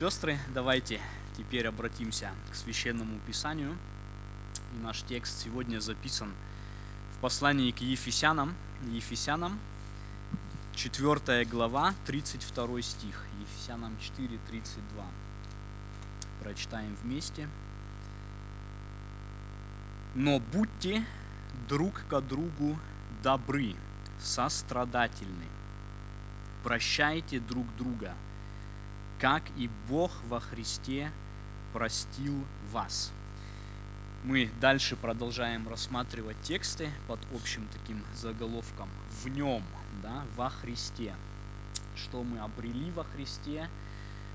Сестры, давайте теперь обратимся к священному писанию. И наш текст сегодня записан в послании к Ефесянам, Ефесянам, 4 глава, 32 стих. Ефесянам 4, 32. Прочитаем вместе. Но будьте друг к другу добры, сострадательны. Прощайте друг друга – как и Бог во Христе простил вас. Мы дальше продолжаем рассматривать тексты под общим таким заголовком «В нем», да, во Христе. Что мы обрели во Христе,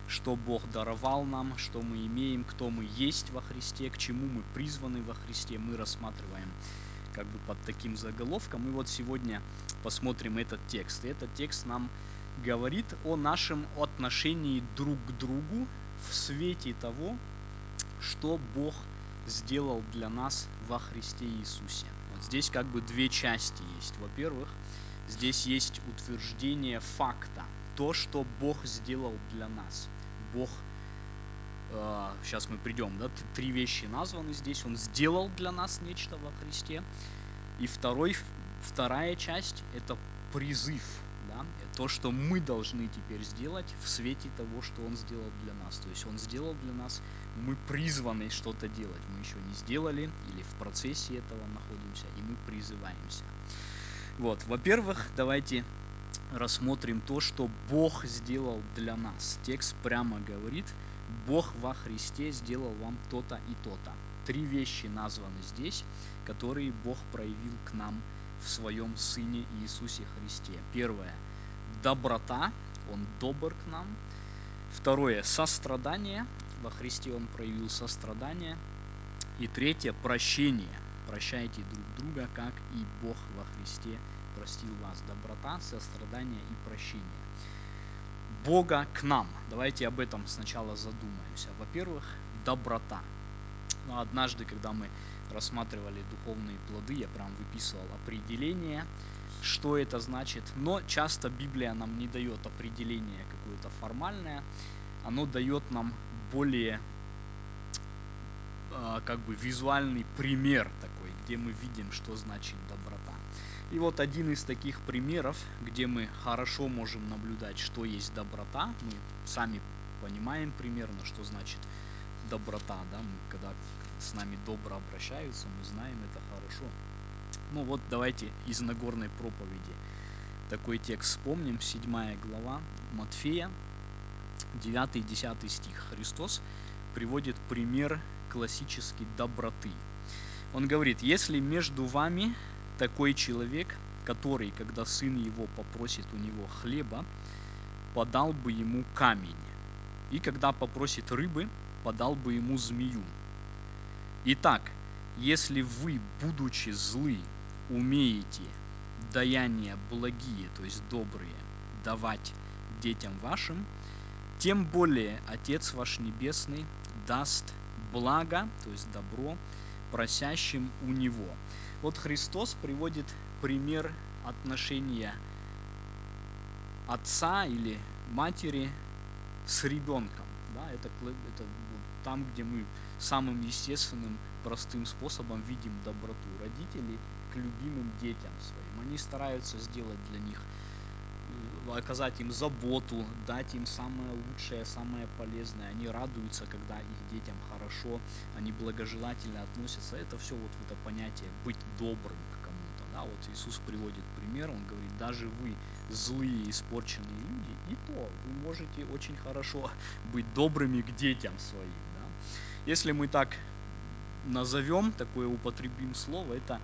что Бог даровал нам, что мы имеем, кто мы есть во Христе, к чему мы призваны во Христе, мы рассматриваем как бы под таким заголовком. И вот сегодня посмотрим этот текст. И этот текст нам говорит о нашем отношении друг к другу в свете того, что Бог сделал для нас во Христе Иисусе. Вот здесь как бы две части есть. Во-первых, здесь есть утверждение факта, то, что Бог сделал для нас. Бог, э, сейчас мы придем, да, три вещи названы здесь. Он сделал для нас нечто во Христе. И второй, вторая часть – это призыв да, то, что мы должны теперь сделать в свете того, что Он сделал для нас. То есть Он сделал для нас, мы призваны что-то делать. Мы еще не сделали или в процессе этого находимся, и мы призываемся. Вот, во-первых, давайте рассмотрим то, что Бог сделал для нас. Текст прямо говорит, Бог во Христе сделал вам то-то и то-то. Три вещи названы здесь, которые Бог проявил к нам в своем Сыне Иисусе Христе. Первое – доброта, Он добр к нам. Второе – сострадание, во Христе Он проявил сострадание. И третье – прощение. Прощайте друг друга, как и Бог во Христе простил вас. Доброта, сострадание и прощение. Бога к нам. Давайте об этом сначала задумаемся. Во-первых, доброта. Но однажды, когда мы рассматривали духовные плоды, я прям выписывал определение, что это значит. Но часто Библия нам не дает определение какое-то формальное, оно дает нам более а, как бы визуальный пример такой, где мы видим, что значит доброта. И вот один из таких примеров, где мы хорошо можем наблюдать, что есть доброта, мы сами понимаем примерно, что значит да, мы когда с нами добро обращаются, мы знаем это хорошо. Ну вот давайте из Нагорной проповеди такой текст вспомним, 7 глава Матфея, 9 и 10 стих. Христос приводит пример классической доброты. Он говорит, если между вами такой человек, который, когда сын его попросит у него хлеба, подал бы ему камень, и когда попросит рыбы, подал бы ему змею. Итак, если вы, будучи злы, умеете даяния благие, то есть добрые, давать детям вашим, тем более Отец ваш Небесный даст благо, то есть добро, просящим у Него. Вот Христос приводит пример отношения отца или матери с ребенком. Да, это, это там, где мы самым естественным, простым способом видим доброту родителей к любимым детям своим. Они стараются сделать для них, э, оказать им заботу, дать им самое лучшее, самое полезное. Они радуются, когда их детям хорошо, они благожелательно относятся. Это все вот это понятие быть добрым к кому-то. Да? Вот Иисус приводит пример, он говорит, даже вы злые, испорченные люди, и то вы можете очень хорошо быть добрыми к детям своим. Если мы так назовем, такое употребим слово, это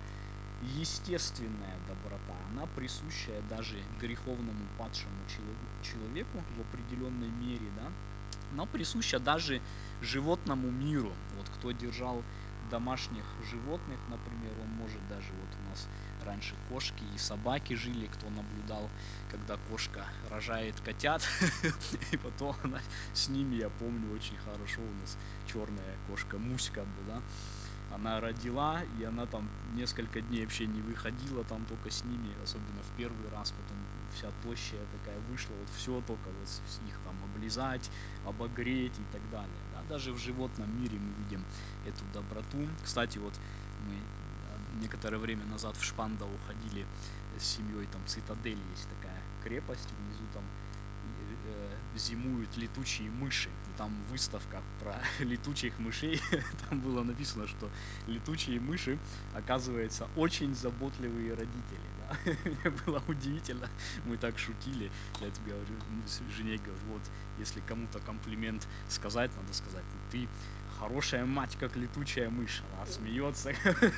естественная доброта. Она присущая даже греховному падшему человеку в определенной мере, да. Она присуща даже животному миру. Вот кто держал домашних животных, например, он может даже вот у нас раньше кошки и собаки жили, кто наблюдал, когда кошка рожает котят, и потом она с ними, я помню очень хорошо, у нас черная кошка Муська была, она родила, и она там несколько дней вообще не выходила там только с ними, особенно в первый раз, потом вся тощая такая вышла, вот все только вот их там облизать, обогреть и так далее. Да? Даже в животном мире мы видим эту доброту. Кстати, вот мы некоторое время назад в Шпандау ходили с семьей, там цитадель есть такая крепость, внизу там э, зимуют летучие мыши. Там выставка про летучих мышей. Там было написано, что летучие мыши, оказывается, очень заботливые родители. Мне было удивительно. Мы так шутили. Я тебе говорю, жене говорю, вот, если кому-то комплимент сказать, надо сказать, ты хорошая мать, как летучая мышь. Она смеется,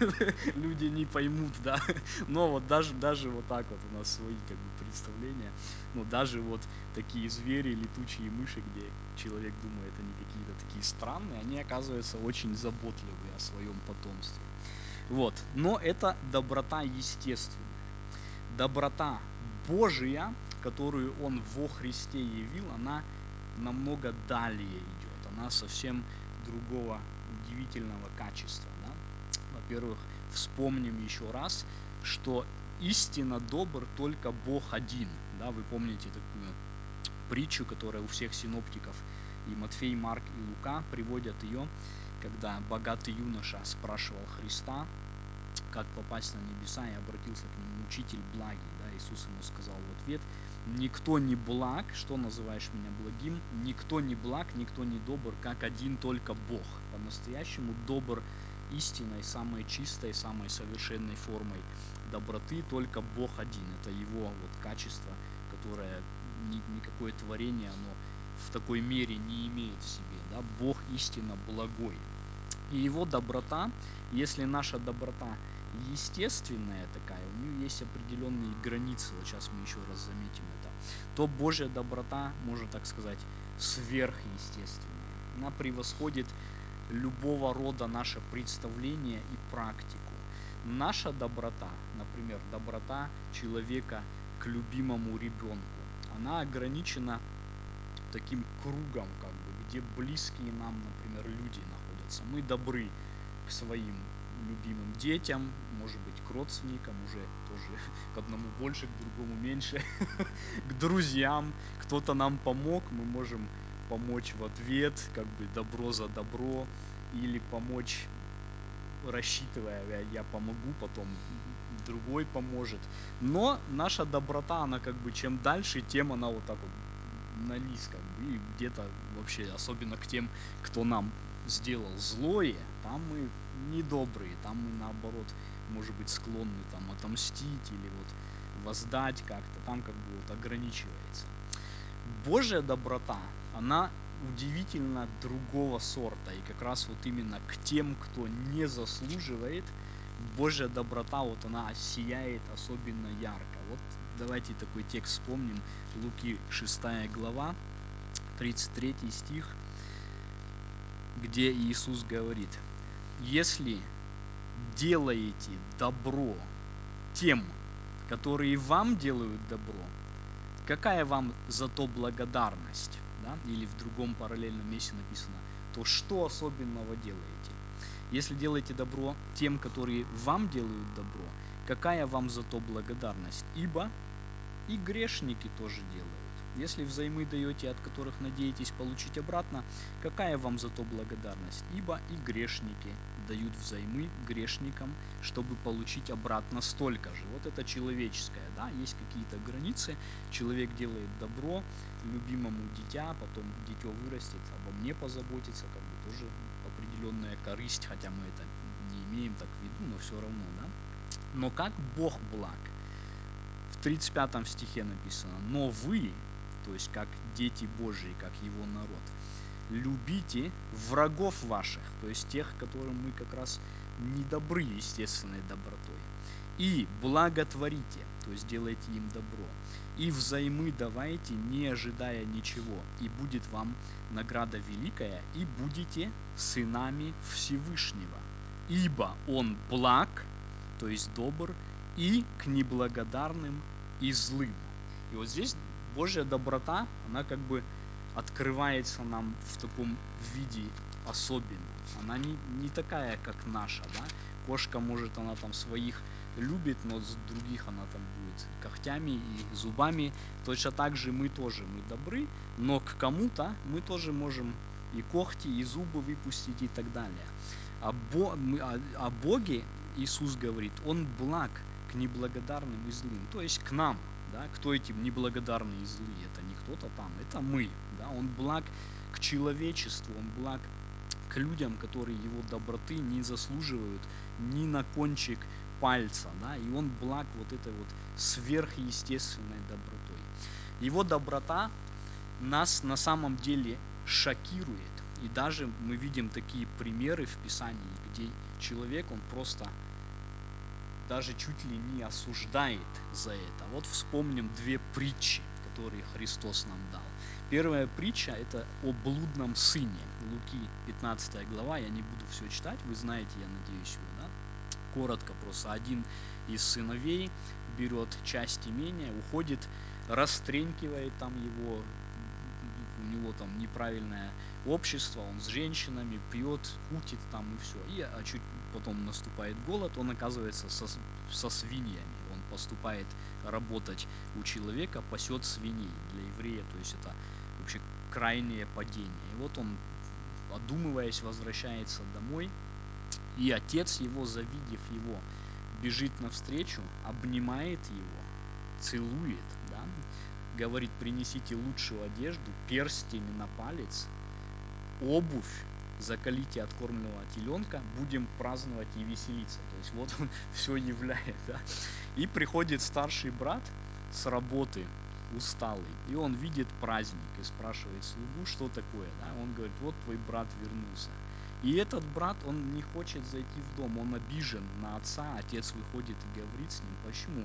люди не поймут, да. Но вот даже, даже вот так вот у нас свои как бы представления. Но даже вот такие звери, летучие мыши, где человек думает, они какие-то такие странные, они оказываются очень заботливые о своем потомстве. Вот. Но это доброта естественная. Доброта Божия, которую Он во Христе явил, она намного далее идет. Она совсем другого удивительного качества. Да? Во-первых, вспомним еще раз, что истинно добр только Бог один. Да? Вы помните такую притчу, которая у всех синоптиков, и Матфей, Марк и Лука приводят ее, когда богатый юноша спрашивал Христа, как попасть на небеса, и обратился к нему учитель благий. Да? Иисус ему сказал в ответ, никто не благ, что называешь меня благим, никто не благ, никто не добр, как один только Бог. По-настоящему добр истинной, самой чистой, самой совершенной формой доброты только Бог один. Это его вот качество, которое ни, никакое творение, оно в такой мере не имеет в себе. Да? Бог истинно благой. И его доброта, если наша доброта естественная такая, у нее есть определенные границы, вот сейчас мы еще раз заметим это, то Божья доброта, можно так сказать, сверхъестественная. Она превосходит любого рода наше представление и практику. Наша доброта, например, доброта человека к любимому ребенку, она ограничена таким кругом, как бы, где близкие нам, например, люди находятся. Мы добры к своим любимым детям, может быть, к родственникам, уже тоже к одному больше, к другому меньше, к друзьям. Кто-то нам помог, мы можем помочь в ответ, как бы добро за добро, или помочь рассчитывая, я помогу, потом другой поможет. Но наша доброта, она как бы чем дальше, тем она вот так вот на низ и где-то вообще, особенно к тем, кто нам сделал злое, там мы недобрые, там мы наоборот, может быть, склонны там отомстить или вот воздать как-то, там как бы вот ограничивается. Божья доброта, она удивительно другого сорта, и как раз вот именно к тем, кто не заслуживает, Божья доброта, вот она сияет особенно ярко. Вот давайте такой текст вспомним, Луки 6 глава, 33 стих – где Иисус говорит, если делаете добро тем, которые вам делают добро, какая вам за то благодарность? Да? Или в другом параллельном месте написано, то что особенного делаете? Если делаете добро тем, которые вам делают добро, какая вам за то благодарность? Ибо и грешники тоже делают. Если взаймы даете, от которых надеетесь получить обратно, какая вам за то благодарность? Ибо и грешники дают взаймы грешникам, чтобы получить обратно столько же. Вот это человеческое, да, есть какие-то границы, человек делает добро любимому дитя, потом дитё вырастет, обо мне позаботится, как бы тоже определенная корысть, хотя мы это не имеем так в виду, но все равно, да. Но как Бог благ? В 35 стихе написано, но вы, то есть как дети Божьи, как его народ. Любите врагов ваших, то есть тех, которым мы как раз не добры естественной добротой. И благотворите, то есть делайте им добро. И взаймы давайте, не ожидая ничего, и будет вам награда великая, и будете сынами Всевышнего. Ибо Он благ, то есть добр, и к неблагодарным и злым. И вот здесь Божья доброта, она как бы открывается нам в таком виде особенна. Она не, не такая, как наша, да. Кошка может, она там своих любит, но с других она там будет когтями и зубами. Точно так же мы тоже, мы добры, но к кому-то мы тоже можем и когти, и зубы выпустить и так далее. А Бо, о, о Боге Иисус говорит, Он благ к неблагодарным и злым, то есть к нам, да, кто эти неблагодарные и злые, это не кто-то там, это мы, да, Он благ к человечеству, Он благ к людям, которые его доброты не заслуживают ни на кончик пальца, да, и он благ вот этой вот сверхъестественной добротой. Его доброта нас на самом деле шокирует. И даже мы видим такие примеры в Писании, где человек, он просто даже чуть ли не осуждает за это. Вот вспомним две притчи, которые Христос нам дал. Первая притча – это о блудном сыне. Луки 15 глава, я не буду все читать, вы знаете, я надеюсь, его, да? Коротко просто. Один из сыновей берет часть имения, уходит, растренькивает там его, у него там неправильное общество, он с женщинами пьет, кутит там и все. И а чуть потом наступает голод, он оказывается со, со свиньями. Он поступает работать у человека, пасет свиней для еврея, то есть это вообще крайнее падение. И вот он, одумываясь, возвращается домой, и отец его, завидев его, бежит навстречу, обнимает его, целует, да, говорит, принесите лучшую одежду, перстень на палец, обувь, закалите откормленного теленка, будем праздновать и веселиться. То есть вот он все являет, да. И приходит старший брат с работы, усталый, и он видит праздник и спрашивает слугу, что такое, да. Он говорит, вот твой брат вернулся. И этот брат, он не хочет зайти в дом, он обижен на отца, отец выходит и говорит с ним, почему?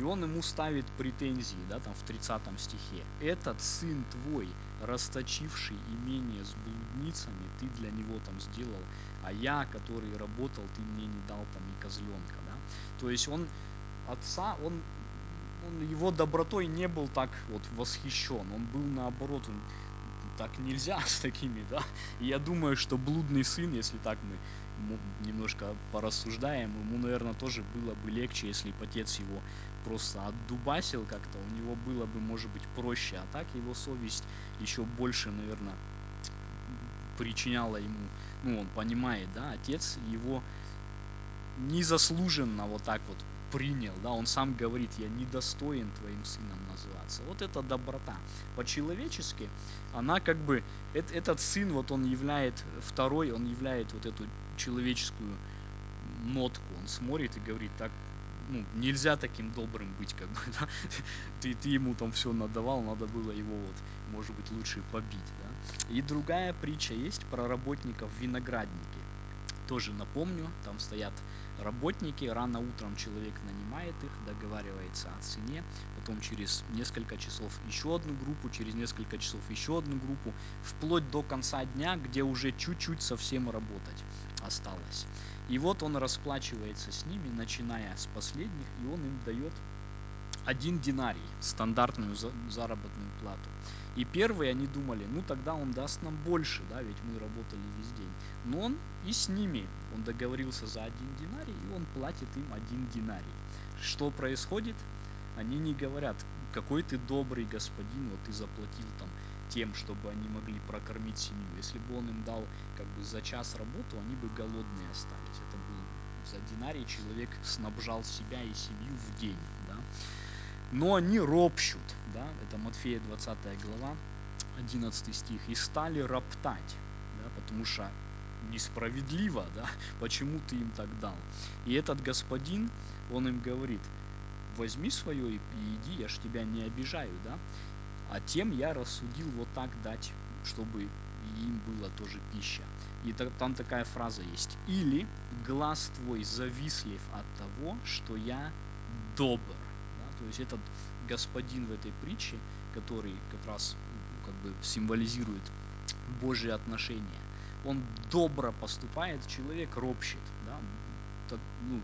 И он ему ставит претензии, да, там в 30 стихе. Этот сын твой, расточивший имение с блудницами, ты для него там сделал, а я, который работал, ты мне не дал там и козленка, да. То есть он отца, он, он его добротой не был так вот восхищен, он был наоборот, он так нельзя с такими, да. И я думаю, что блудный сын, если так мы немножко порассуждаем, ему, наверное, тоже было бы легче, если бы отец его просто отдубасил как-то, у него было бы, может быть, проще, а так его совесть еще больше, наверное, причиняла ему, ну, он понимает, да, отец его незаслуженно вот так вот принял, да, он сам говорит, я недостоин твоим сыном называться. Вот это доброта. По-человечески она как бы, этот сын, вот он являет, второй, он являет вот эту человеческую нотку. Он смотрит и говорит, так, ну, нельзя таким добрым быть, как бы, да? ты, ты ему там все надавал, надо было его вот, может быть, лучше побить, да? И другая притча есть про работников виноградники. Тоже напомню, там стоят работники, рано утром человек нанимает их, договаривается о цене, потом через несколько часов еще одну группу, через несколько часов еще одну группу, вплоть до конца дня, где уже чуть-чуть совсем работать осталось. И вот он расплачивается с ними, начиная с последних, и он им дает один динарий, стандартную заработную плату. И первые они думали, ну тогда он даст нам больше, да, ведь мы работали весь день. Но он и с ними, он договорился за один динарий, и он платит им один динарий. Что происходит? Они не говорят, какой ты добрый господин, вот ты заплатил там тем, чтобы они могли прокормить семью. Если бы он им дал как бы за час работу, они бы голодные остались. Это был за динарий человек снабжал себя и семью в день. Да? Но они ропщут, да, это Матфея 20 глава, 11 стих, и стали роптать, да, потому что несправедливо, да, почему ты им так дал. И этот господин, он им говорит, возьми свое и иди, я ж тебя не обижаю, да, а тем я рассудил вот так дать, чтобы им было тоже пища. И там такая фраза есть. Или глаз твой завислив от того, что я добр. То есть этот господин в этой притче, который как раз ну, как бы символизирует Божьи отношения, он добро поступает, человек ропщет. Да? Так, ну,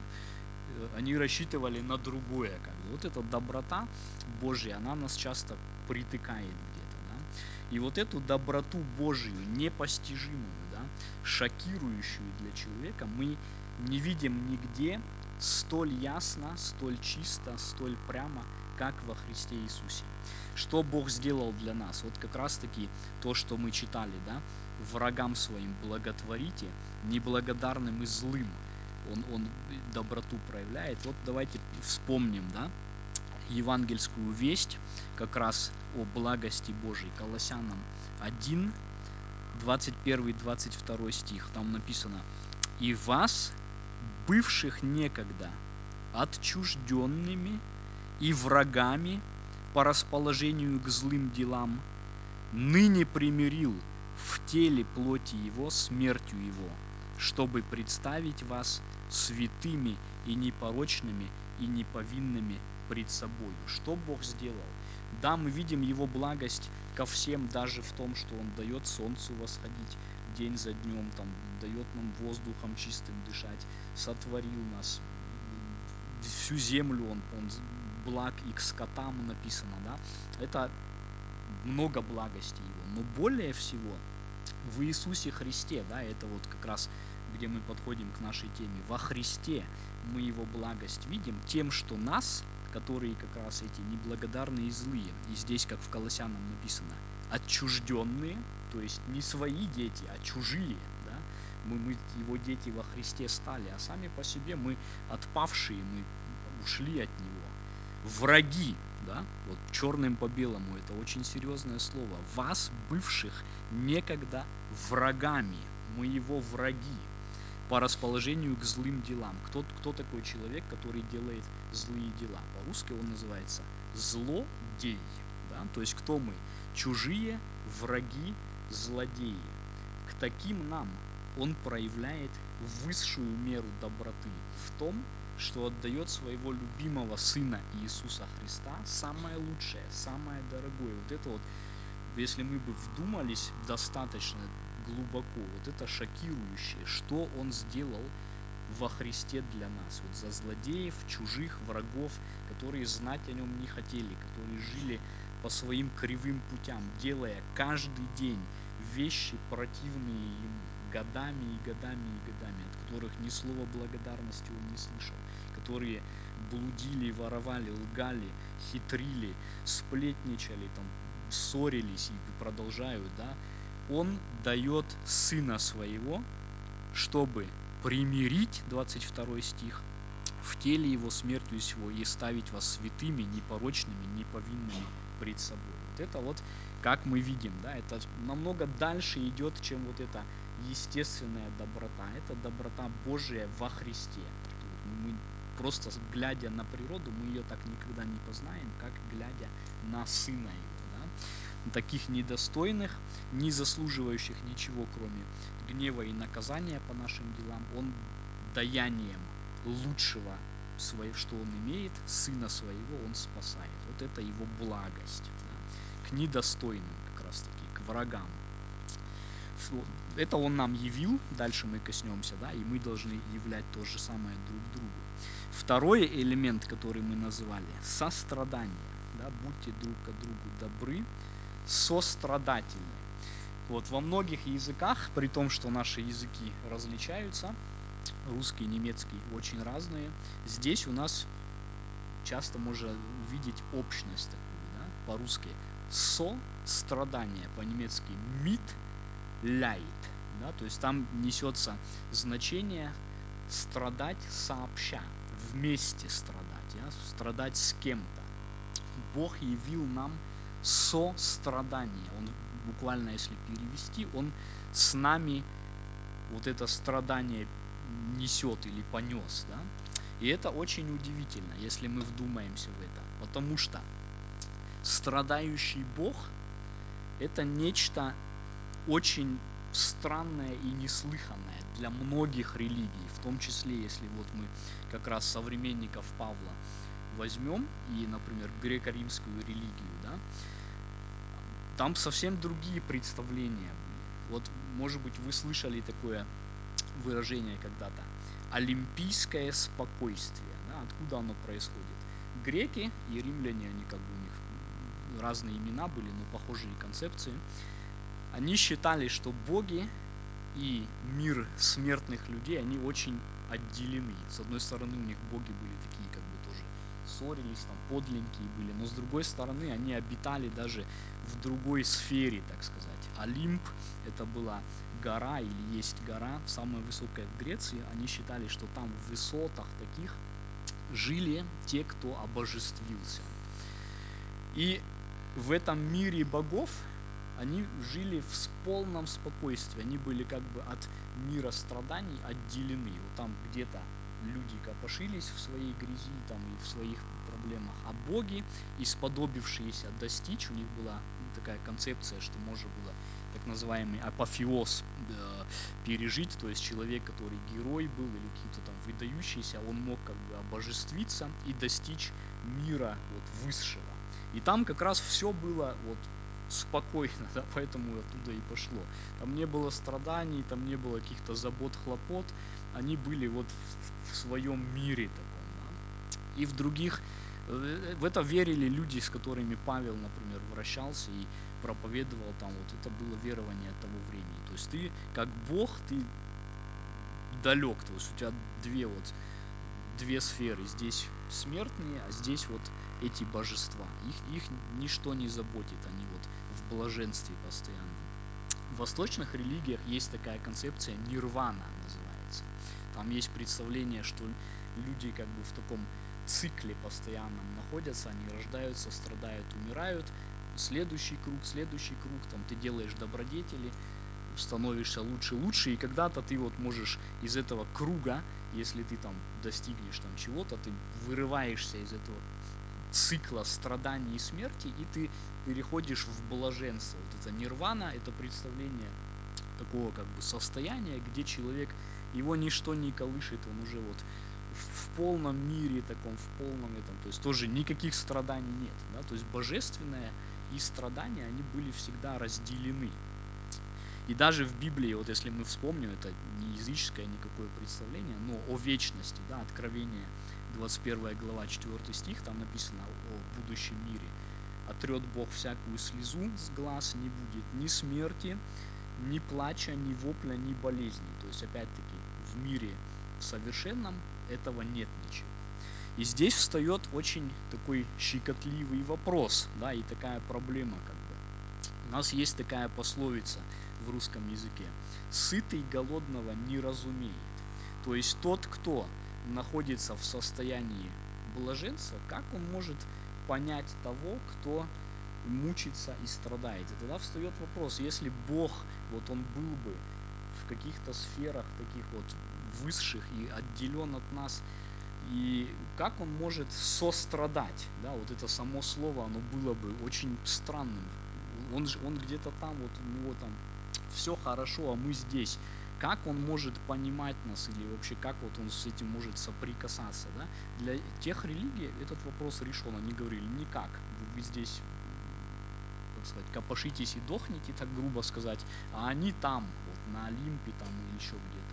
э, они рассчитывали на другое. Как бы. Вот эта доброта Божья, она нас часто притыкает где-то. Да? И вот эту доброту Божью, непостижимую, да, шокирующую для человека, мы не видим нигде столь ясно, столь чисто, столь прямо, как во Христе Иисусе. Что Бог сделал для нас? Вот как раз таки то, что мы читали, да? Врагам своим благотворите, неблагодарным и злым. Он, он доброту проявляет. Вот давайте вспомним, да? евангельскую весть как раз о благости Божией. Колоссянам 1, 21-22 стих. Там написано, «И вас, бывших некогда отчужденными и врагами по расположению к злым делам, ныне примирил в теле плоти его смертью его, чтобы представить вас святыми и непорочными и неповинными пред собою. Что Бог сделал? Да, мы видим Его благость ко всем, даже в том, что Он дает солнцу восходить день за днем, там, дает нам воздухом чистым дышать, сотворил нас, всю землю Он, он благ и к скотам написано, да, это много благости Его, но более всего в Иисусе Христе, да, это вот как раз где мы подходим к нашей теме, во Христе мы Его благость видим тем, что нас которые как раз эти неблагодарные и злые. И здесь, как в Колоссянам написано, отчужденные, то есть не свои дети, а чужие. Да? Мы, мы его дети во Христе стали, а сами по себе мы отпавшие, мы ушли от него. Враги, да, вот черным по белому, это очень серьезное слово. Вас, бывших некогда врагами, мы его враги, по расположению к злым делам. Кто, кто такой человек, который делает злые дела? По-русски он называется злодей. Да? То есть кто мы? Чужие, враги, злодеи. К таким нам он проявляет высшую меру доброты в том, что отдает своего любимого Сына Иисуса Христа самое лучшее, самое дорогое. Вот это вот, если мы бы вдумались достаточно глубоко. Вот это шокирующее, что он сделал во Христе для нас. Вот за злодеев, чужих, врагов, которые знать о нем не хотели, которые жили по своим кривым путям, делая каждый день вещи противные ему годами и годами и годами, от которых ни слова благодарности он не слышал, которые блудили, воровали, лгали, хитрили, сплетничали, там, ссорились и продолжают, да, он дает Сына Своего, чтобы примирить, 22 стих, в теле Его смертью Его и ставить вас святыми, непорочными, неповинными пред собой. Вот это вот, как мы видим, да, это намного дальше идет, чем вот эта естественная доброта. Это доброта Божия во Христе. Мы просто глядя на природу, мы ее так никогда не познаем, как глядя на Сына Его. Да? таких недостойных, не заслуживающих ничего, кроме гнева и наказания по нашим делам, он даянием лучшего, что он имеет, сына своего, он спасает. Вот это его благость. Да? К недостойным, как раз таки, к врагам. Это он нам явил, дальше мы коснемся, да, и мы должны являть то же самое друг другу. Второй элемент, который мы назвали, сострадание. Да, будьте друг к другу добры, сострадательны. Вот во многих языках, при том, что наши языки различаются, русский, немецкий очень разные, здесь у нас часто можно увидеть общность такую, да, по-русски со страдание, по-немецки mit leid, да, то есть там несется значение страдать сообща, вместе страдать, да, страдать с кем-то. Бог явил нам сострадание. Он буквально, если перевести, он с нами вот это страдание несет или понес, да? И это очень удивительно, если мы вдумаемся в это, потому что страдающий Бог – это нечто очень странное и неслыханное для многих религий, в том числе, если вот мы как раз современников Павла возьмем и, например, греко-римскую религию, да, там совсем другие представления. Вот, может быть, вы слышали такое выражение когда-то. Олимпийское спокойствие. Да, откуда оно происходит? Греки и римляне, они как бы у них разные имена были, но похожие концепции. Они считали, что боги и мир смертных людей, они очень отделены. С одной стороны, у них боги были такие, как бы тоже ссорились, там подленькие были, но с другой стороны, они обитали даже в другой сфере, так сказать. Олимп это была гора или есть гора, самая высокая в Греции. Они считали, что там в высотах таких жили те, кто обожествился. И в этом мире богов они жили в полном спокойствии. Они были как бы от мира страданий отделены. Вот там где-то люди копошились в своей грязи там и в своих проблемах, а боги, исподобившиеся достичь, у них была такая концепция, что можно было так называемый апофеоз пережить, то есть человек, который герой был или какие-то там выдающиеся, он мог как бы обожествиться и достичь мира вот высшего. И там как раз все было вот спокойно, да, поэтому оттуда и пошло. Там не было страданий, там не было каких-то забот, хлопот, они были вот в, в своем мире таком. Да. И в других, в это верили люди, с которыми Павел, например, вращался и проповедовал там, вот это было верование того времени. То есть ты как Бог, ты далек, то есть у тебя две вот две сферы. Здесь смертные, а здесь вот эти божества. Их, их ничто не заботит, они вот в блаженстве постоянно. В восточных религиях есть такая концепция нирвана называется. Там есть представление, что люди как бы в таком цикле постоянном находятся, они рождаются, страдают, умирают, следующий круг, следующий круг, там ты делаешь добродетели, становишься лучше, лучше, и когда-то ты вот можешь из этого круга, если ты там достигнешь там чего-то, ты вырываешься из этого цикла страданий и смерти, и ты переходишь в блаженство. Вот это нирвана, это представление такого как бы состояния, где человек, его ничто не колышет, он уже вот в, полном мире таком, в полном этом, то есть тоже никаких страданий нет, да, то есть божественное и страдания, они были всегда разделены. И даже в Библии, вот если мы вспомним, это не языческое никакое представление, но о вечности, да, Откровение 21 глава 4 стих, там написано о будущем мире. Отрет Бог всякую слезу с глаз, не будет ни смерти, ни плача, ни вопля, ни болезни. То есть, опять-таки, в мире совершенном этого нет ничего. И здесь встает очень такой щекотливый вопрос, да, и такая проблема, как бы. У нас есть такая пословица в русском языке. Сытый голодного не разумеет. То есть тот, кто находится в состоянии блаженства, как он может понять того, кто мучится и страдает. И тогда встает вопрос, если Бог, вот он был бы в каких-то сферах таких вот высших и отделен от нас и как он может сострадать, да, вот это само слово, оно было бы очень странным. Он, же, он где-то там, вот у него там все хорошо, а мы здесь. Как он может понимать нас или вообще как вот он с этим может соприкасаться, да? Для тех религий этот вопрос решен. Они говорили, никак, вы здесь как сказать, копошитесь и дохните, так грубо сказать, а они там, вот на Олимпе там или еще где-то.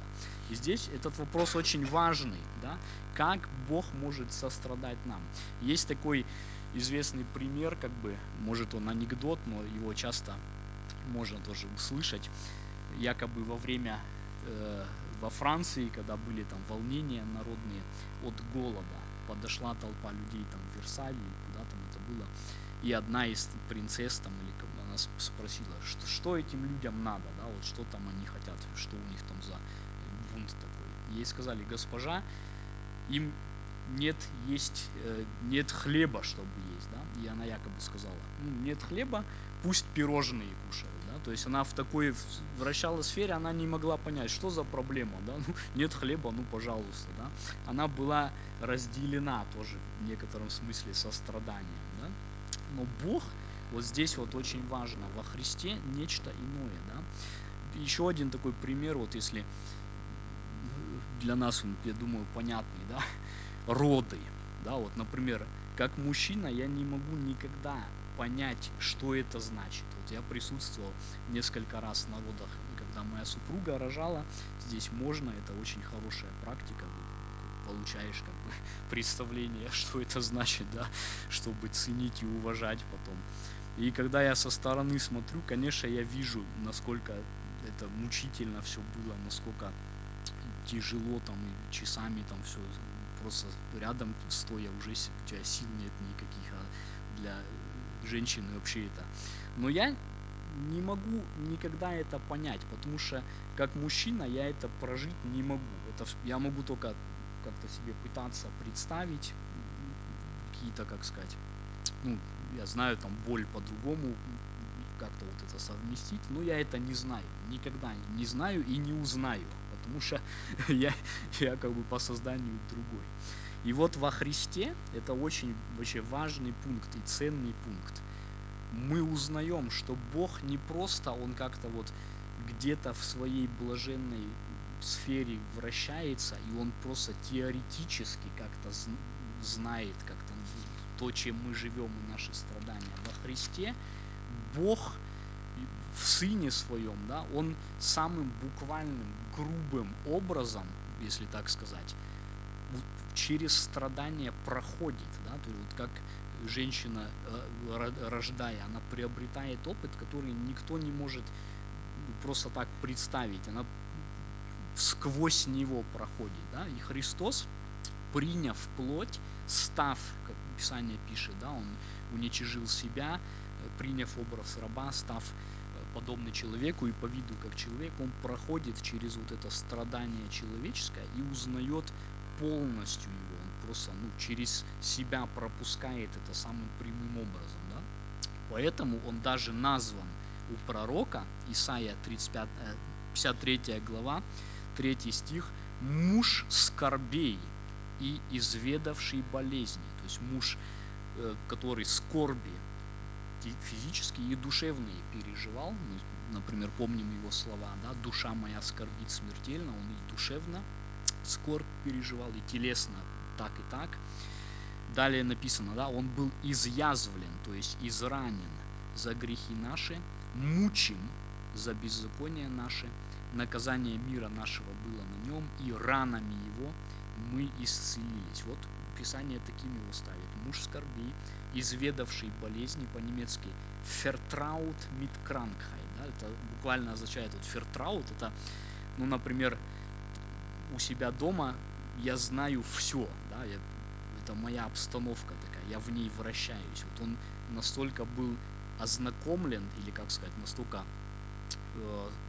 И здесь этот вопрос очень важный, да, как Бог может сострадать нам. Есть такой известный пример, как бы, может он анекдот, но его часто можно тоже услышать. Якобы во время э, во Франции, когда были там волнения народные от голода, подошла толпа людей там в Версале, куда там это было, и одна из принцесс там или она спросила, что, что этим людям надо, да, вот что там они хотят, что у них там за бунт такой. Ей сказали, госпожа, им нет есть, э, нет хлеба, чтобы есть, да, и она якобы сказала, ну, нет хлеба, пусть пирожные кушают, да, то есть она в такой вращала сфере, она не могла понять, что за проблема, да, ну, нет хлеба, ну, пожалуйста, да, она была разделена тоже в некотором смысле состраданием, да, но Бог, вот здесь вот очень важно, во Христе нечто иное, да, еще один такой пример, вот если для нас, я думаю, понятный, да, роды, да, вот, например, как мужчина я не могу никогда понять, что это значит. Вот я присутствовал несколько раз на родах, когда моя супруга рожала, здесь можно, это очень хорошая практика, получаешь как бы представление, что это значит, да, чтобы ценить и уважать потом. И когда я со стороны смотрю, конечно, я вижу, насколько это мучительно все было, насколько тяжело там и часами там все просто рядом стоя уже у тебя сил нет никаких, а для женщины вообще это. Но я не могу никогда это понять, потому что как мужчина я это прожить не могу. Это я могу только как-то себе пытаться представить какие-то, как сказать, ну, я знаю там боль по-другому, как-то вот это совместить, но я это не знаю, никогда не знаю и не узнаю, потому что я, я как бы по созданию другой. И вот во Христе это очень вообще важный пункт и ценный пункт. Мы узнаем, что Бог не просто, Он как-то вот где-то в своей блаженной сфере вращается, и Он просто теоретически как-то знает как-то то, чем мы живем и наши страдания. Во Христе Бог в Сыне Своем, да, Он самым буквальным, грубым образом, если так сказать, через страдания проходит, да, то есть вот как женщина, э, рождая, она приобретает опыт, который никто не может просто так представить, она сквозь него проходит, да, и Христос, приняв плоть, став, как Писание пишет, да, он уничижил себя, приняв образ раба, став подобный человеку и по виду как человек, он проходит через вот это страдание человеческое и узнает полностью его. Он просто ну, через себя пропускает это самым прямым образом. Да? Поэтому он даже назван у пророка Исаия 35, 53 э, глава, 3 стих, муж скорбей и изведавший болезни. То есть муж, э, который скорби физические и душевные переживал. Мы, например, помним его слова, да, душа моя скорбит смертельно, он и душевно скорбь переживал, и телесно так и так. Далее написано, да, он был изъязвлен, то есть изранен за грехи наши, мучим за беззаконие наши, наказание мира нашего было на нем, и ранами его мы исцелились. Вот Писание такими его ставит. Муж скорби, изведавший болезни по-немецки фертраут mit Krankheit. Да, это буквально означает вот фертраут. Это, ну, например, у себя дома я знаю все. Да, я, это моя обстановка такая, я в ней вращаюсь. Вот он настолько был ознакомлен, или как сказать, настолько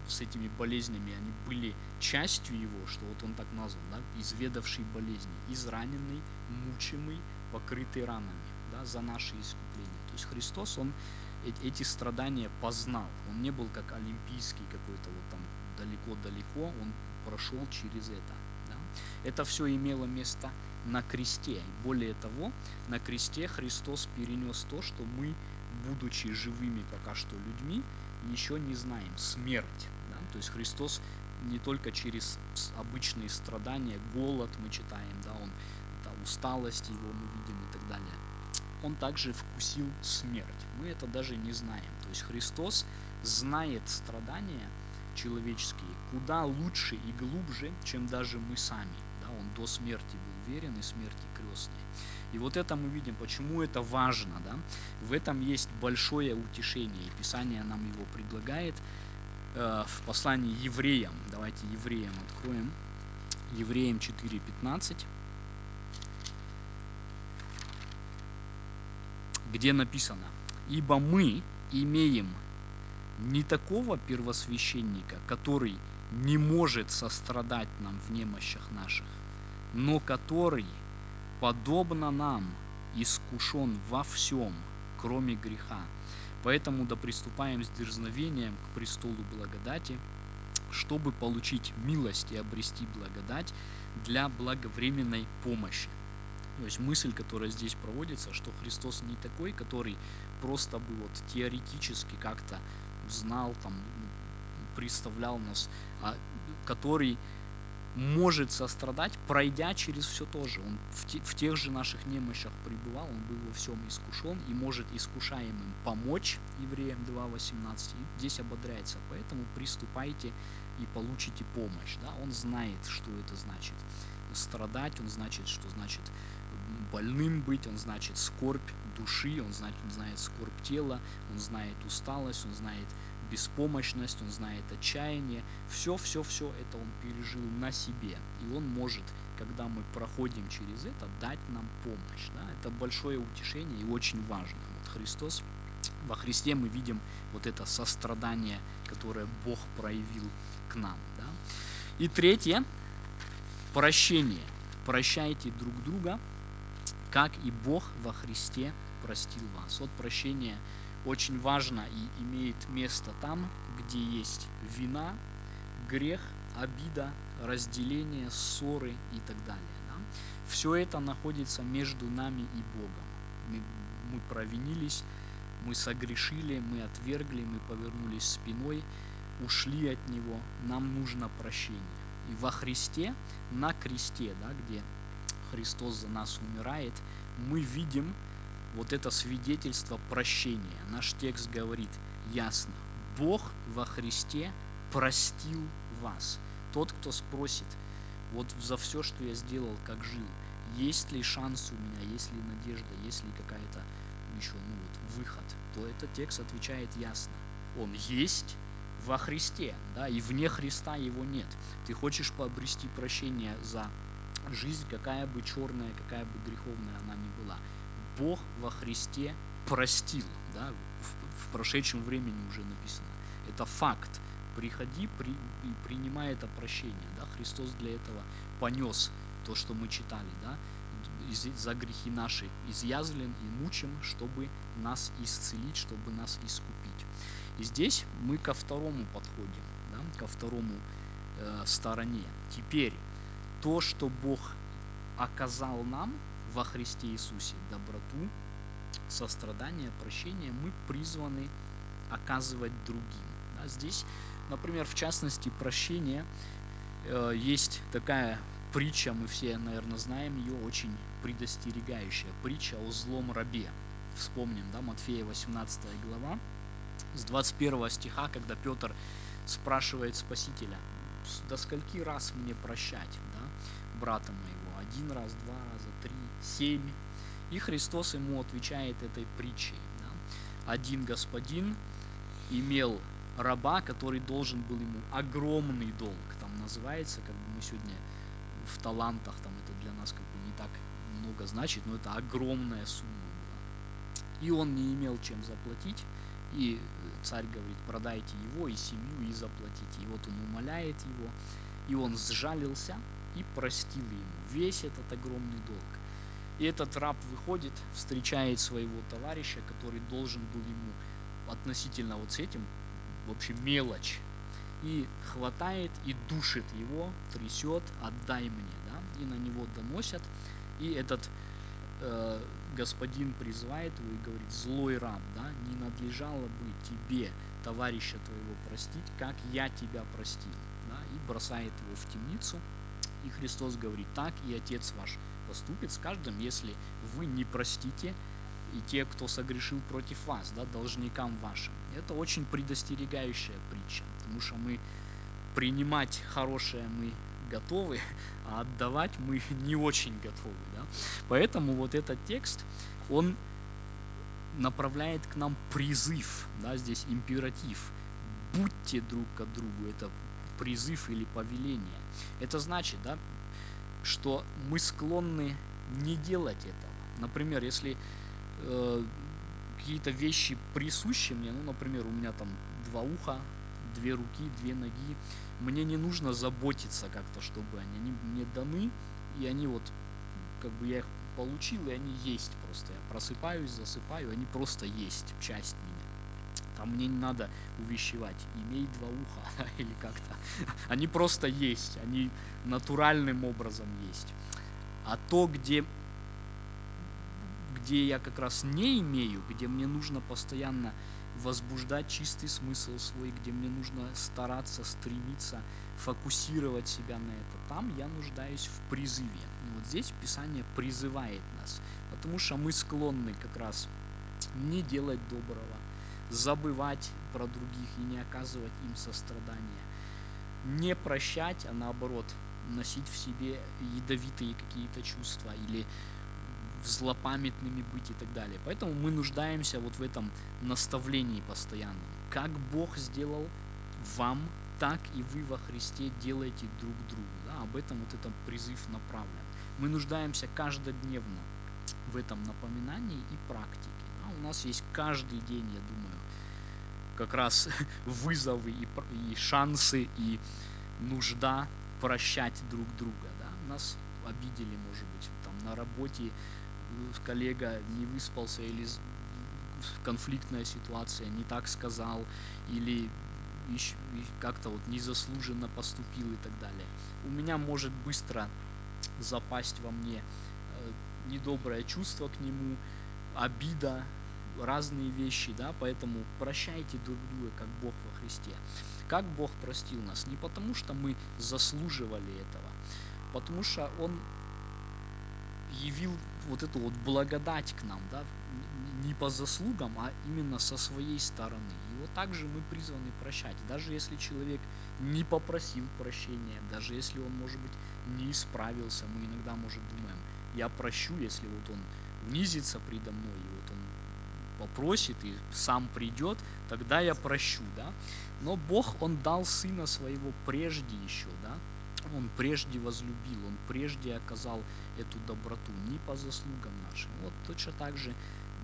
с этими болезнями, они были частью его, что вот он так назван, да, изведавший болезни, израненный, мучимый, покрытый ранами да, за наши искупления. То есть Христос, Он эти страдания познал. Он не был как олимпийский какой-то вот там далеко-далеко, он прошел через это. Да? Это все имело место на кресте. Более того, на кресте Христос перенес то, что мы, будучи живыми пока что людьми, еще не знаем смерть. Да? То есть Христос не только через обычные страдания, голод мы читаем, да, он, да, усталость его мы видим и так далее он также вкусил смерть. Мы это даже не знаем. То есть Христос знает страдания человеческие куда лучше и глубже, чем даже мы сами. Да, он до смерти был верен и смерти крестной. И вот это мы видим, почему это важно. Да? В этом есть большое утешение, и Писание нам его предлагает э, в послании евреям. Давайте евреям откроем. Евреям 4.15. где написано, «Ибо мы имеем не такого первосвященника, который не может сострадать нам в немощах наших, но который, подобно нам, искушен во всем, кроме греха. Поэтому да приступаем с дерзновением к престолу благодати, чтобы получить милость и обрести благодать для благовременной помощи. То есть мысль, которая здесь проводится, что Христос не такой, который просто бы вот теоретически как-то знал, там, представлял нас, а который может сострадать, пройдя через все то же. Он в, те, в тех же наших немощах пребывал, он был во всем искушен и может искушаемым помочь евреям 2.18. И здесь ободряется, поэтому приступайте и получите помощь. Да? Он знает, что это значит страдать, он значит, что значит больным быть, он значит скорбь души, он знает, он знает скорбь тела, он знает усталость, он знает беспомощность, он знает отчаяние. Все, все, все это он пережил на себе. И он может, когда мы проходим через это, дать нам помощь. Да? Это большое утешение и очень важно. Вот Христос, во Христе мы видим вот это сострадание, которое Бог проявил к нам. Да? И третье, прощение. Прощайте друг друга, как и Бог во Христе простил вас. Вот прощение очень важно и имеет место там, где есть вина, грех, обида, разделение, ссоры и так далее. Да? Все это находится между нами и Богом. Мы, мы провинились, мы согрешили, мы отвергли, мы повернулись спиной, ушли от Него. Нам нужно прощение. И во Христе, на кресте, да, где Христос за нас умирает, мы видим вот это свидетельство прощения. Наш текст говорит ясно. Бог во Христе простил вас. Тот, кто спросит, вот за все, что я сделал, как жил, есть ли шанс у меня, есть ли надежда, есть ли какая-то еще ну, вот, выход, то этот текст отвечает ясно. Он есть во Христе, да, и вне Христа его нет. Ты хочешь пообрести прощение за жизнь, какая бы черная, какая бы греховная она ни была. Бог во Христе простил, да, в, в прошедшем времени уже написано. Это факт. Приходи при, и принимай это прощение. Да? Христос для этого понес то, что мы читали, да, за грехи наши изъязвлен и мучим, чтобы нас исцелить, чтобы нас искупить. И здесь мы ко второму подходим, да, ко второму э, стороне. Теперь то, что Бог оказал нам, во Христе Иисусе доброту, сострадание, прощение мы призваны оказывать другим. Да, здесь, например, в частности, прощение э, есть такая притча, мы все, наверное, знаем ее, очень предостерегающая. Притча о злом рабе. Вспомним, да, Матфея 18 глава, с 21 стиха, когда Петр спрашивает Спасителя, до скольки раз мне прощать, да, брата моего? Один раз, два раза, три, семь. И Христос ему отвечает этой притчей. Да? Один господин имел раба, который должен был ему огромный долг. Там называется, как бы мы сегодня в талантах, там это для нас как бы не так много значит, но это огромная сумма была. И он не имел чем заплатить, и царь говорит, продайте его и семью и заплатите. И вот он умоляет его, и он сжалился и простил ему весь этот огромный долг. И этот раб выходит, встречает своего товарища, который должен был ему относительно вот с этим, в общем, мелочь. И хватает и душит его, трясет, отдай мне, да, и на него доносят. И этот э, господин призывает его и говорит, злой раб, да, не надлежало бы тебе товарища твоего простить, как я тебя простил, да, и бросает его в темницу. И Христос говорит, так и Отец ваш поступит с каждым, если вы не простите и те, кто согрешил против вас, да, должникам вашим. Это очень предостерегающая притча, потому что мы принимать хорошее мы готовы, а отдавать мы не очень готовы. Да? Поэтому вот этот текст, он направляет к нам призыв, да, здесь императив. Будьте друг к другу, это призыв или повеление. Это значит, да, что мы склонны не делать этого. Например, если э, какие-то вещи присущи мне, ну, например, у меня там два уха, две руки, две ноги, мне не нужно заботиться как-то, чтобы они, они мне даны, и они вот, как бы я их получил, и они есть просто. Я просыпаюсь, засыпаю, они просто есть, часть меня. Там мне не надо увещевать, имей два уха или как-то. Они просто есть, они натуральным образом есть. А то, где, где я как раз не имею, где мне нужно постоянно возбуждать чистый смысл свой, где мне нужно стараться, стремиться, фокусировать себя на это, там я нуждаюсь в призыве. И вот здесь Писание призывает нас, потому что мы склонны как раз не делать доброго, забывать про других и не оказывать им сострадания, не прощать, а наоборот носить в себе ядовитые какие-то чувства или злопамятными быть и так далее. Поэтому мы нуждаемся вот в этом наставлении постоянном. как Бог сделал вам, так и вы во Христе делаете друг другу. Да? Об этом вот этот призыв направлен. Мы нуждаемся каждодневно в этом напоминании и практике. Да? У нас есть каждый день, я думаю, как раз вызовы и, и шансы и нужда прощать друг друга. Да? Нас обидели, может быть, там на работе коллега не выспался или конфликтная ситуация, не так сказал, или как-то вот незаслуженно поступил и так далее. У меня может быстро запасть во мне э, недоброе чувство к нему, обида, разные вещи, да, поэтому прощайте друг друга, как Бог во Христе. Как Бог простил нас? Не потому, что мы заслуживали этого, потому что Он явил вот эту вот благодать к нам, да, не по заслугам, а именно со своей стороны. И вот также мы призваны прощать. Даже если человек не попросил прощения, даже если он, может быть, не исправился, мы иногда, может, думаем, я прощу, если вот он унизится предо мной, и вот он попросит и сам придет, тогда я прощу, да. Но Бог, Он дал Сына Своего прежде еще, да, он прежде возлюбил, Он прежде оказал эту доброту, не по заслугам нашим. Вот точно так же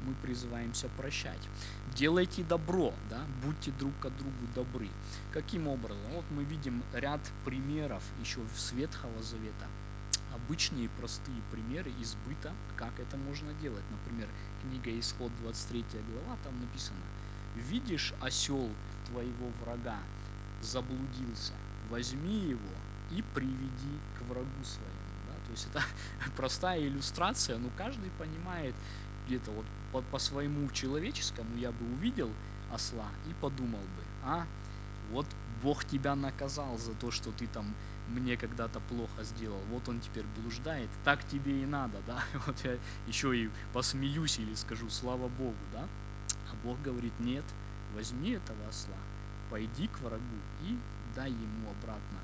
мы призываемся прощать. Делайте добро, да, будьте друг к другу добры. Каким образом? Вот мы видим ряд примеров еще с Ветхого Завета. Обычные простые примеры из быта, как это можно делать. Например, книга Исход 23 глава, там написано, видишь осел твоего врага, заблудился, возьми его и приведи к врагу своему. Да? То есть это простая иллюстрация, но каждый понимает где-то вот по, по своему человеческому я бы увидел осла и подумал бы, а вот Бог тебя наказал за то, что ты там мне когда-то плохо сделал, вот он теперь блуждает, так тебе и надо, да, вот я еще и посмеюсь или скажу, слава Богу, да, а Бог говорит, нет, возьми этого осла, пойди к врагу и дай ему обратно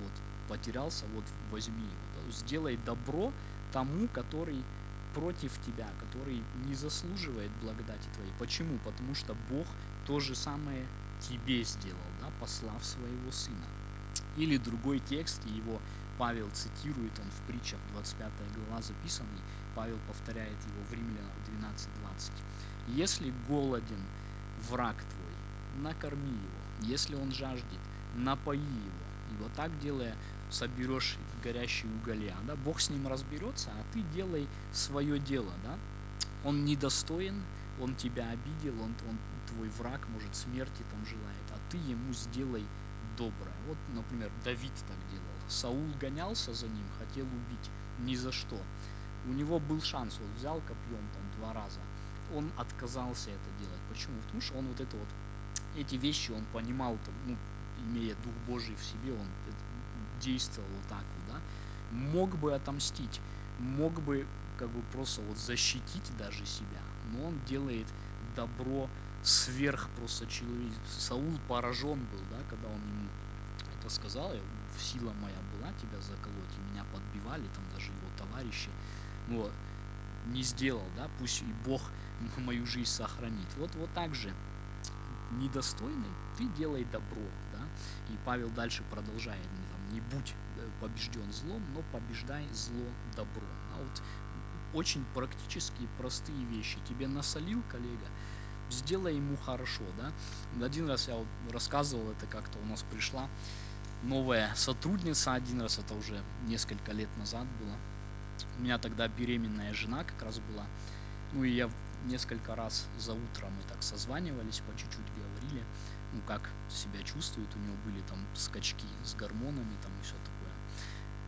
вот, потерялся, вот возьми его. Да? Сделай добро тому, который против тебя, который не заслуживает благодати твоей. Почему? Потому что Бог то же самое тебе сделал, да, послав своего сына. Или другой текст, его Павел цитирует, он в притчах 25 глава записанный, Павел повторяет его в Римлянах 12.20. Если голоден враг твой, накорми его. Если он жаждет, напои его. И вот так делая, соберешь горящие уголья. Да? Бог с ним разберется, а ты делай свое дело. Да? Он недостоин, он тебя обидел, он, он твой враг, может, смерти там желает, а ты ему сделай доброе. Вот, например, Давид так делал. Саул гонялся за ним, хотел убить ни за что. У него был шанс, вот взял копьем там два раза. Он отказался это делать. Почему? Потому что он вот это вот, эти вещи он понимал, там, ну, имея Дух Божий в себе, он действовал вот так вот, да, мог бы отомстить, мог бы как бы просто вот защитить даже себя, но он делает добро сверх просто человек. Саул поражен был, да, когда это сказал, сила моя была тебя заколоть, и меня подбивали, там даже его товарищи, но не сделал, да, пусть и Бог мою жизнь сохранит. Вот, вот так же недостойный, ты делай добро, да. И Павел дальше продолжает, не, там, не будь э, побежден злом, но побеждай зло добром. А вот очень практические, простые вещи. Тебе насолил коллега, сделай ему хорошо, да. Один раз я вот рассказывал это как-то, у нас пришла новая сотрудница, один раз это уже несколько лет назад было. У меня тогда беременная жена как раз была. Ну и я несколько раз за утро мы так созванивались, по чуть-чуть говорили, ну как себя чувствует, у него были там скачки с гормонами там и все такое.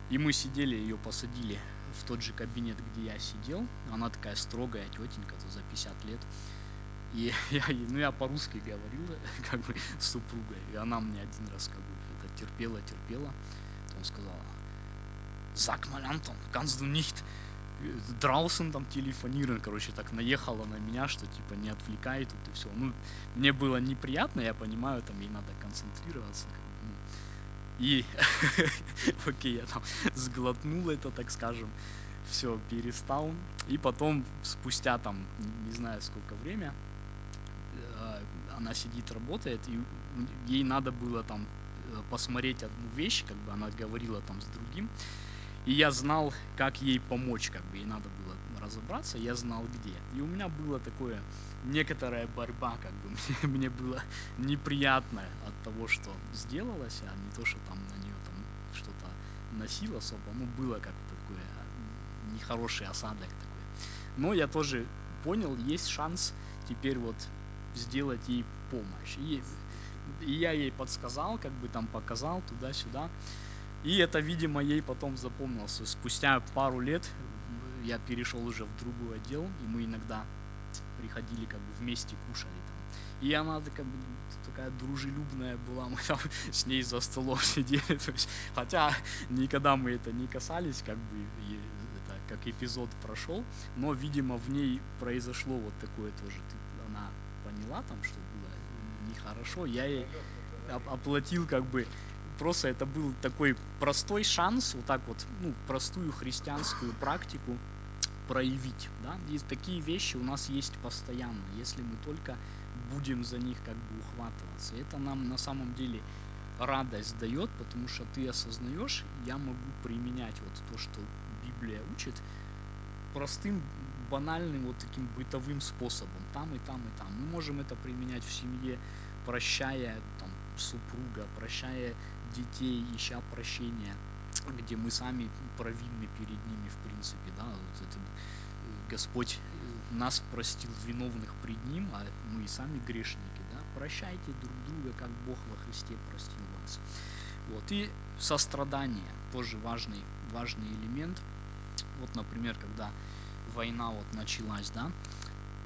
И мы сидели, ее посадили в тот же кабинет, где я сидел. Она такая строгая тетенька, за 50 лет. И я, ну, я по-русски говорил, как бы, с супругой. И она мне один раз, как бы, терпела, терпела. Потом сказала, Sag mal, Anton, kannst du nicht там телефонировал, короче, так наехала на меня, что типа не отвлекай тут и все. Ну, мне было неприятно, я понимаю, там ей надо концентрироваться. Как бы, ну. И, окей, я там сглотнул это, так скажем, все, перестал. И потом, спустя там, не знаю сколько время, э, она сидит, работает, и ей надо было там посмотреть одну вещь, как бы она говорила там с другим, и я знал, как ей помочь, как бы ей надо было разобраться, я знал где. И у меня было такое, некоторая борьба, как бы мне, мне было неприятно от того, что сделалось, а не то, что там на нее там что-то носил особо, ну было как такое нехороший осадок такой. Но я тоже понял, есть шанс теперь вот сделать ей помощь. И, и я ей подсказал, как бы там показал туда-сюда. И это, видимо, ей потом запомнился. Спустя пару лет я перешел уже в другой отдел, и мы иногда приходили как бы вместе кушали там. И она такая, такая дружелюбная была, мы там с ней за столом сидели, то есть, хотя никогда мы это не касались, как бы, и это, как эпизод прошел, но, видимо, в ней произошло вот такое тоже, она поняла там, что было нехорошо, я ей оплатил как бы просто это был такой простой шанс, вот так вот, ну, простую христианскую практику проявить, да, и такие вещи у нас есть постоянно, если мы только будем за них как бы ухватываться. Это нам на самом деле радость дает, потому что ты осознаешь, я могу применять вот то, что Библия учит, простым, банальным вот таким бытовым способом, там и там и там. Мы можем это применять в семье, прощая там, супруга, прощая детей, ища прощения, где мы сами провинны перед ними, в принципе, да, вот это, э, Господь э, нас простил виновных пред Ним, а мы и сами грешники, да, прощайте друг друга, как Бог во Христе простил вас. Вот, и сострадание, тоже важный, важный элемент. Вот, например, когда война вот началась, да,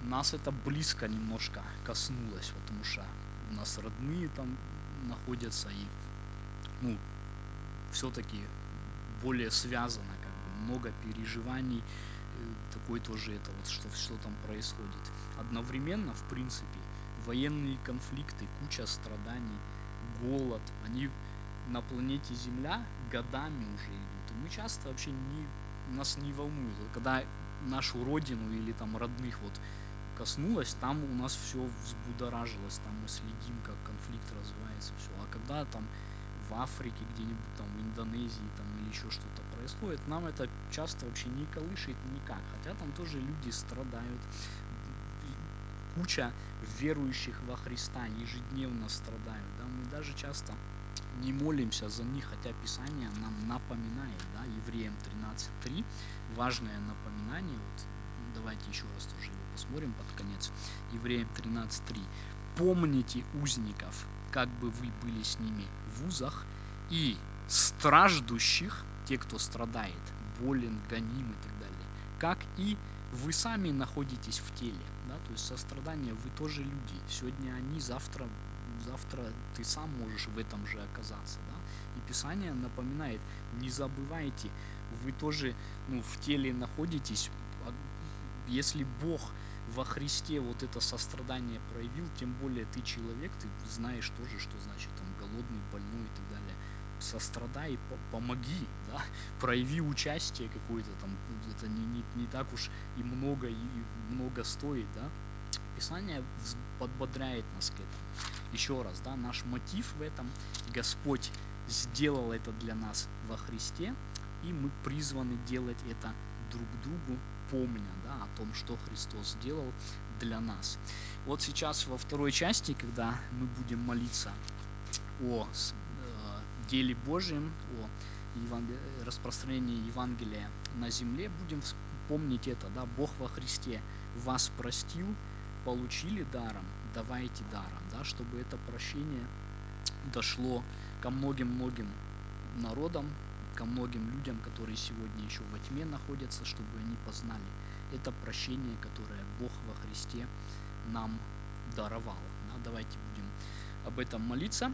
нас это близко немножко коснулось, потому что у нас родные там находятся и ну, все-таки более связано, как бы много переживаний, э, такой тоже это вот, что, что там происходит. Одновременно, в принципе, военные конфликты, куча страданий, голод, они на планете Земля годами уже идут. И мы часто вообще не, нас не волнует. Когда нашу родину или там родных вот коснулось, там у нас все взбудоражилось, там мы следим, как конфликт развивается, все. А когда там в Африке, где-нибудь там в Индонезии там или еще что-то происходит, нам это часто вообще не колышет никак. Хотя там тоже люди страдают. Куча верующих во Христа ежедневно страдают. Да? Мы даже часто не молимся за них, хотя Писание нам напоминает, да, Евреям 13.3, важное напоминание, вот давайте еще раз тоже его посмотрим под конец, Евреям 13.3. Помните узников, как бы вы были с ними в узах, и страждущих, те, кто страдает, болен, гоним и так далее, как и вы сами находитесь в теле, да, то есть сострадание, вы тоже люди, сегодня они, завтра, завтра ты сам можешь в этом же оказаться, да, и Писание напоминает, не забывайте, вы тоже, ну, в теле находитесь, а если Бог во Христе вот это сострадание проявил, тем более ты человек, ты знаешь тоже, что значит там голодный, больной и так далее. Сострадай, помоги, да, прояви участие какое-то там, это не, не, не так уж и много, и много стоит, да. Писание подбодряет нас к этому. Еще раз, да, наш мотив в этом, Господь сделал это для нас во Христе, и мы призваны делать это друг другу помня да, о том, что Христос сделал для нас. Вот сейчас во второй части, когда мы будем молиться о э, деле Божьем, о евангел... распространении Евангелия на земле, будем помнить это, да, Бог во Христе вас простил, получили даром, давайте даром, да, чтобы это прощение дошло ко многим-многим народам, ко многим людям, которые сегодня еще во тьме находятся, чтобы они познали это прощение, которое Бог во Христе нам даровал. Да, давайте будем об этом молиться.